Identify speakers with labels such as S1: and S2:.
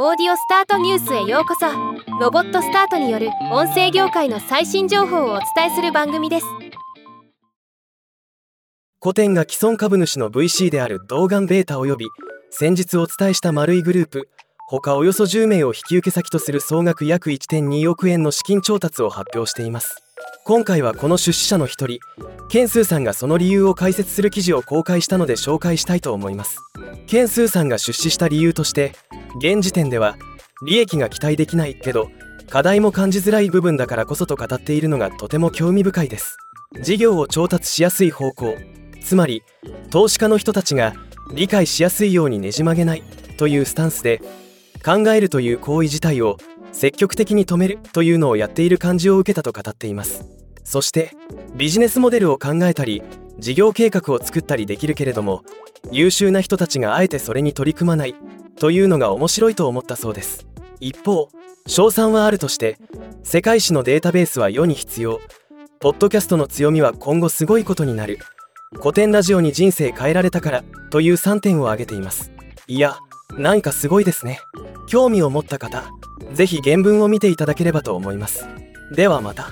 S1: オーディオスタートニュースへようこそ。ロボットスタートによる音声業界の最新情報をお伝えする番組です。
S2: 古典が既存株主の VC である動眼ベータ及び先日お伝えした丸いグループ他およそ10名を引き受け先とする総額約1.2億円の資金調達を発表しています。今回はこの出資者の一人ケンスーさんがその理由を解説する記事を公開したので紹介したいと思います。ケンスーさんが出資した理由として現時点では利益が期待できないけど課題も感じづらい部分だからこそと語っているのがとても興味深いです。事業を調達しやすい方向つまり投資家の人たちが理解しやすいようにねじ曲げないというスタンスで考えるという行為自体を積極的に止めるというのをやっている感じを受けたと語っています。そしてビジネスモデルを考えたり事業計画を作ったりできるけれども優秀な人たちがあえてそれに取り組まないというのが面白いと思ったそうです。一方賞賛はあるとして世界史のデータベースは世に必要。ポッドキャストの強みは今後すごいことになる。古典ラジオに人生変えられたからという3点を挙げています。いやなんかすごいですね。興味を持った方是非原文を見ていただければと思います。ではまた。